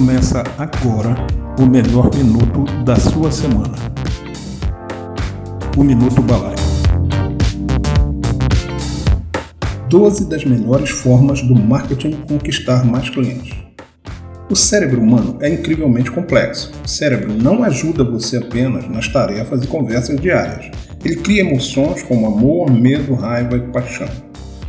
Começa agora o melhor minuto da sua semana. O Minuto Balaio. 12 das melhores formas do marketing conquistar mais clientes. O cérebro humano é incrivelmente complexo. O cérebro não ajuda você apenas nas tarefas e conversas diárias. Ele cria emoções como amor, medo, raiva e paixão.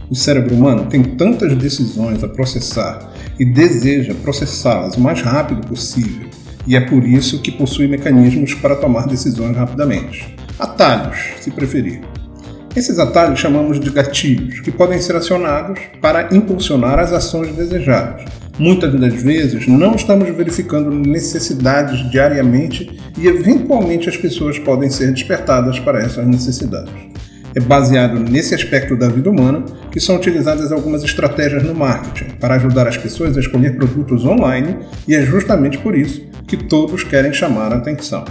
O cérebro humano tem tantas decisões a processar e deseja processá-las o mais rápido possível, e é por isso que possui mecanismos para tomar decisões rapidamente. Atalhos, se preferir. Esses atalhos chamamos de gatilhos, que podem ser acionados para impulsionar as ações desejadas. Muitas das vezes não estamos verificando necessidades diariamente e, eventualmente, as pessoas podem ser despertadas para essas necessidades é baseado nesse aspecto da vida humana que são utilizadas algumas estratégias no marketing para ajudar as pessoas a escolher produtos online e é justamente por isso que todos querem chamar a atenção.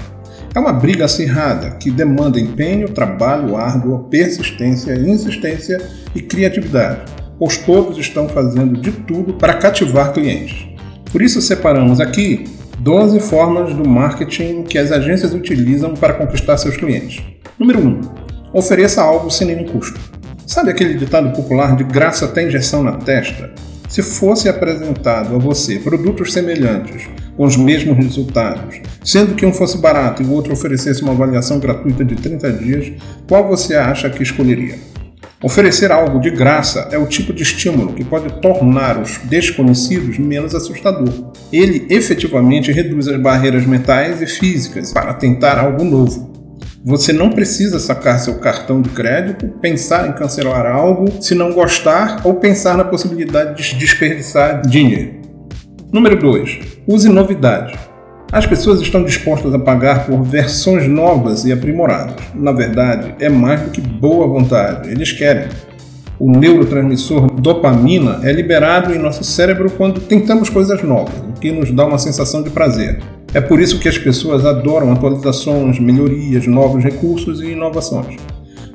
É uma briga acirrada que demanda empenho, trabalho árduo, persistência, insistência e criatividade, pois todos estão fazendo de tudo para cativar clientes. Por isso separamos aqui 12 formas do marketing que as agências utilizam para conquistar seus clientes. Número 1 Ofereça algo sem nenhum custo. Sabe aquele ditado popular de graça até injeção na testa? Se fosse apresentado a você produtos semelhantes, com os mesmos resultados, sendo que um fosse barato e o outro oferecesse uma avaliação gratuita de 30 dias, qual você acha que escolheria? Oferecer algo de graça é o tipo de estímulo que pode tornar os desconhecidos menos assustador. Ele efetivamente reduz as barreiras mentais e físicas para tentar algo novo. Você não precisa sacar seu cartão de crédito, pensar em cancelar algo, se não gostar ou pensar na possibilidade de desperdiçar dinheiro. Número 2. Use novidade. As pessoas estão dispostas a pagar por versões novas e aprimoradas. Na verdade, é mais do que boa vontade, eles querem. O neurotransmissor dopamina é liberado em nosso cérebro quando tentamos coisas novas, o que nos dá uma sensação de prazer. É por isso que as pessoas adoram atualizações, melhorias, novos recursos e inovações.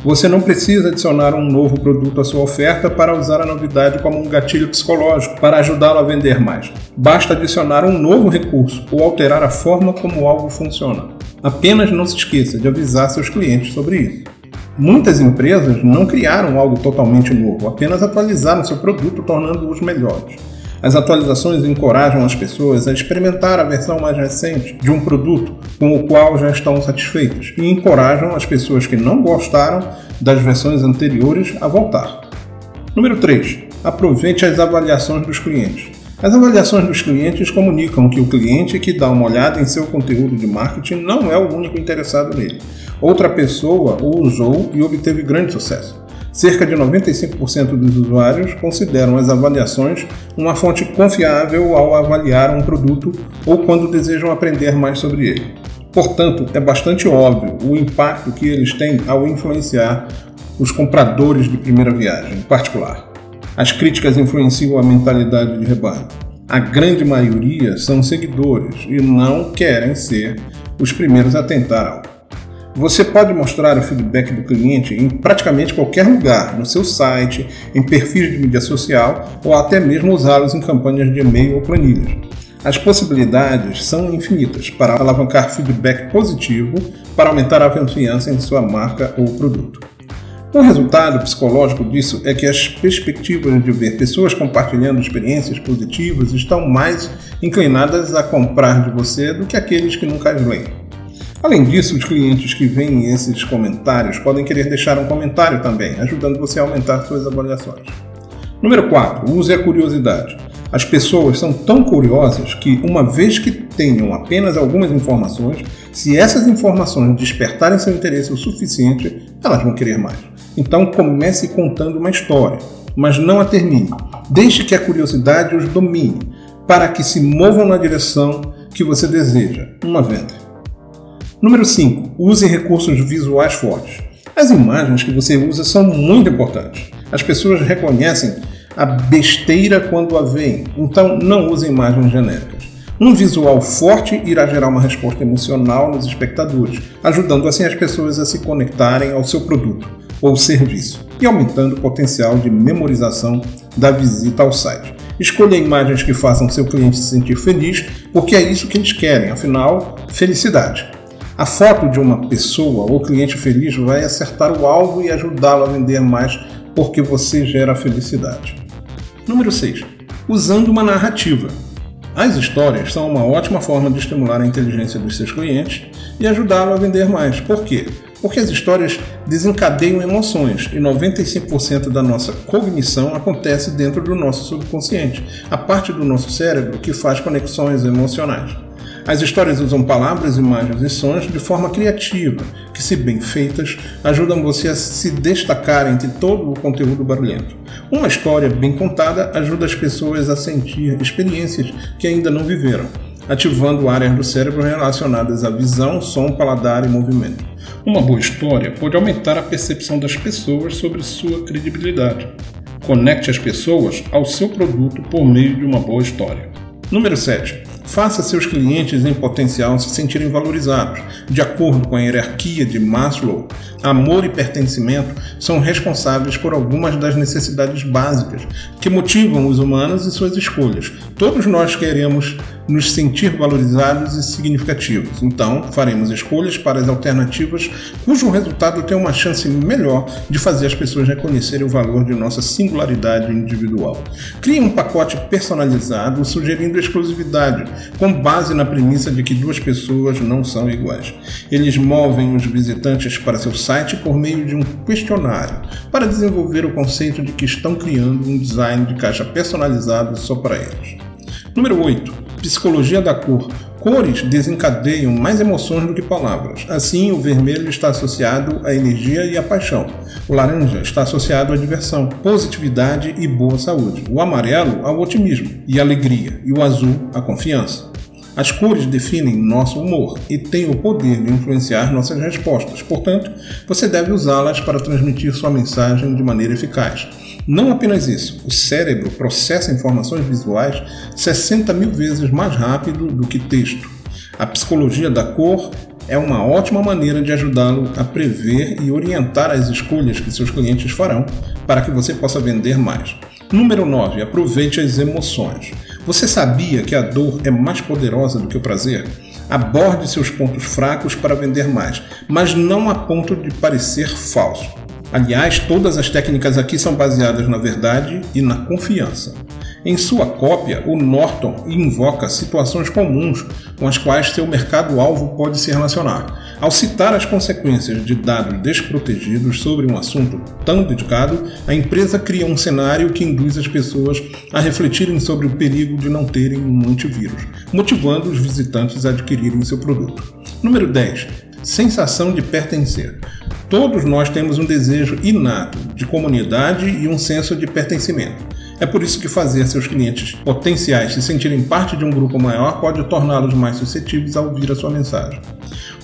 Você não precisa adicionar um novo produto à sua oferta para usar a novidade como um gatilho psicológico para ajudá-lo a vender mais. Basta adicionar um novo recurso ou alterar a forma como algo funciona. Apenas não se esqueça de avisar seus clientes sobre isso. Muitas empresas não criaram algo totalmente novo, apenas atualizaram seu produto tornando-os melhores. As atualizações encorajam as pessoas a experimentar a versão mais recente de um produto com o qual já estão satisfeitos e encorajam as pessoas que não gostaram das versões anteriores a voltar. Número 3. Aproveite as avaliações dos clientes. As avaliações dos clientes comunicam que o cliente que dá uma olhada em seu conteúdo de marketing não é o único interessado nele. Outra pessoa o usou e obteve grande sucesso. Cerca de 95% dos usuários consideram as avaliações uma fonte confiável ao avaliar um produto ou quando desejam aprender mais sobre ele. Portanto, é bastante óbvio o impacto que eles têm ao influenciar os compradores de primeira viagem, em particular. As críticas influenciam a mentalidade de rebanho. A grande maioria são seguidores e não querem ser os primeiros a tentar algo. Você pode mostrar o feedback do cliente em praticamente qualquer lugar, no seu site, em perfis de mídia social ou até mesmo usá-los em campanhas de e-mail ou planilhas. As possibilidades são infinitas para alavancar feedback positivo para aumentar a confiança em sua marca ou produto. O resultado psicológico disso é que as perspectivas de ver pessoas compartilhando experiências positivas estão mais inclinadas a comprar de você do que aqueles que nunca as leem. Além disso, os clientes que veem esses comentários podem querer deixar um comentário também, ajudando você a aumentar suas avaliações. Número 4. Use a curiosidade. As pessoas são tão curiosas que, uma vez que tenham apenas algumas informações, se essas informações despertarem seu interesse o suficiente, elas vão querer mais. Então comece contando uma história, mas não a termine. Deixe que a curiosidade os domine, para que se movam na direção que você deseja, uma venda. Número 5. Use recursos visuais fortes. As imagens que você usa são muito importantes. As pessoas reconhecem a besteira quando a veem, então não use imagens genéricas. Um visual forte irá gerar uma resposta emocional nos espectadores, ajudando assim as pessoas a se conectarem ao seu produto ou serviço e aumentando o potencial de memorização da visita ao site. Escolha imagens que façam seu cliente se sentir feliz, porque é isso que eles querem, afinal, felicidade. A foto de uma pessoa ou cliente feliz vai acertar o alvo e ajudá-lo a vender mais, porque você gera felicidade. Número 6. Usando uma narrativa. As histórias são uma ótima forma de estimular a inteligência dos seus clientes e ajudá-lo a vender mais. Por quê? Porque as histórias desencadeiam emoções e 95% da nossa cognição acontece dentro do nosso subconsciente, a parte do nosso cérebro que faz conexões emocionais. As histórias usam palavras, imagens e sons de forma criativa, que, se bem feitas, ajudam você a se destacar entre todo o conteúdo barulhento. Uma história bem contada ajuda as pessoas a sentir experiências que ainda não viveram, ativando áreas do cérebro relacionadas à visão, som, paladar e movimento. Uma boa história pode aumentar a percepção das pessoas sobre sua credibilidade. Conecte as pessoas ao seu produto por meio de uma boa história. Número 7. Faça seus clientes em potencial se sentirem valorizados. De acordo com a hierarquia de Maslow, amor e pertencimento são responsáveis por algumas das necessidades básicas que motivam os humanos e suas escolhas. Todos nós queremos nos sentir valorizados e significativos. Então, faremos escolhas para as alternativas cujo resultado tem uma chance melhor de fazer as pessoas reconhecerem o valor de nossa singularidade individual. Crie um pacote personalizado sugerindo exclusividade, com base na premissa de que duas pessoas não são iguais. Eles movem os visitantes para seu site por meio de um questionário para desenvolver o conceito de que estão criando um design de caixa personalizado só para eles. Número 8 Psicologia da cor. Cores desencadeiam mais emoções do que palavras. Assim, o vermelho está associado à energia e à paixão. O laranja está associado à diversão, positividade e boa saúde. O amarelo ao otimismo e alegria. E o azul à confiança. As cores definem nosso humor e têm o poder de influenciar nossas respostas. Portanto, você deve usá-las para transmitir sua mensagem de maneira eficaz. Não apenas isso, o cérebro processa informações visuais 60 mil vezes mais rápido do que texto. A psicologia da cor é uma ótima maneira de ajudá-lo a prever e orientar as escolhas que seus clientes farão para que você possa vender mais. Número 9. Aproveite as emoções. Você sabia que a dor é mais poderosa do que o prazer? Aborde seus pontos fracos para vender mais, mas não a ponto de parecer falso. Aliás, todas as técnicas aqui são baseadas na verdade e na confiança. Em sua cópia, o Norton invoca situações comuns com as quais seu mercado-alvo pode se relacionar. Ao citar as consequências de dados desprotegidos sobre um assunto tão dedicado, a empresa cria um cenário que induz as pessoas a refletirem sobre o perigo de não terem um antivírus, motivando os visitantes a adquirirem seu produto. Número 10. Sensação de pertencer. Todos nós temos um desejo inato de comunidade e um senso de pertencimento. É por isso que fazer seus clientes potenciais se sentirem parte de um grupo maior pode torná-los mais suscetíveis a ouvir a sua mensagem.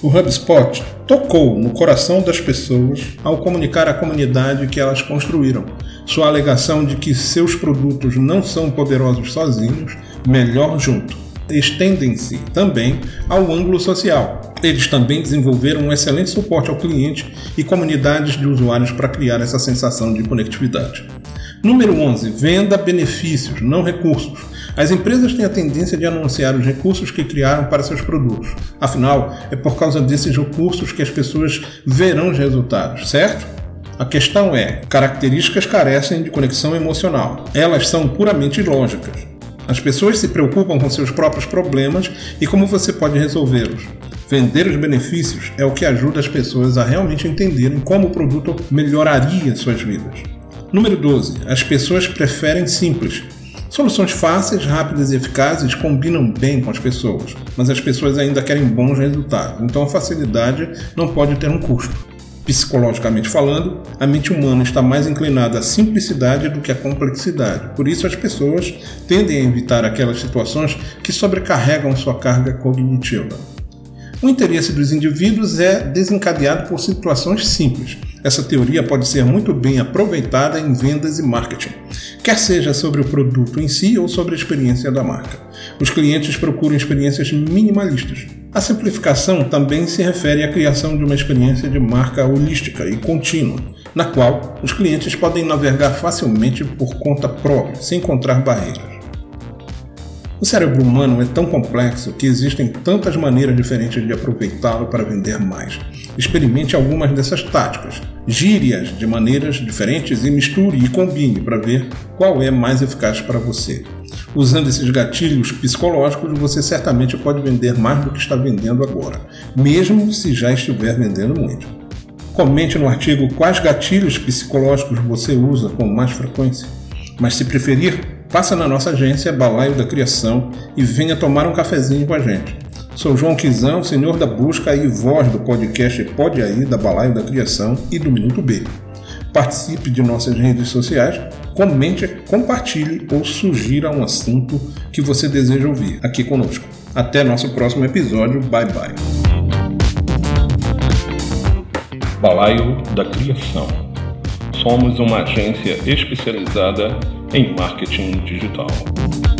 O HubSpot tocou no coração das pessoas ao comunicar à comunidade que elas construíram. Sua alegação de que seus produtos não são poderosos sozinhos, melhor junto. Estendem-se também ao ângulo social, eles também desenvolveram um excelente suporte ao cliente e comunidades de usuários para criar essa sensação de conectividade. Número 11. Venda benefícios, não recursos. As empresas têm a tendência de anunciar os recursos que criaram para seus produtos. Afinal, é por causa desses recursos que as pessoas verão os resultados, certo? A questão é: características carecem de conexão emocional. Elas são puramente lógicas. As pessoas se preocupam com seus próprios problemas e como você pode resolvê-los. Vender os benefícios é o que ajuda as pessoas a realmente entenderem como o produto melhoraria suas vidas. Número 12. As pessoas preferem simples. Soluções fáceis, rápidas e eficazes combinam bem com as pessoas, mas as pessoas ainda querem bons resultados, então a facilidade não pode ter um custo. Psicologicamente falando, a mente humana está mais inclinada à simplicidade do que à complexidade. Por isso, as pessoas tendem a evitar aquelas situações que sobrecarregam sua carga cognitiva. O interesse dos indivíduos é desencadeado por situações simples. Essa teoria pode ser muito bem aproveitada em vendas e marketing, quer seja sobre o produto em si ou sobre a experiência da marca. Os clientes procuram experiências minimalistas. A simplificação também se refere à criação de uma experiência de marca holística e contínua, na qual os clientes podem navegar facilmente por conta própria, sem encontrar barreiras. O cérebro humano é tão complexo que existem tantas maneiras diferentes de aproveitá-lo para vender mais. Experimente algumas dessas táticas, gírias de maneiras diferentes e misture e combine para ver qual é mais eficaz para você. Usando esses gatilhos psicológicos, você certamente pode vender mais do que está vendendo agora, mesmo se já estiver vendendo muito. Comente no artigo quais gatilhos psicológicos você usa com mais frequência. Mas se preferir, Passa na nossa agência Balaio da Criação e venha tomar um cafezinho com a gente. Sou João Quizão, senhor da busca e voz do podcast Pode Aí, da Balaio da Criação e do Minuto B. Participe de nossas redes sociais, comente, compartilhe ou sugira um assunto que você deseja ouvir aqui conosco. Até nosso próximo episódio. Bye bye. Balaio da Criação. Somos uma agência especializada em marketing digital.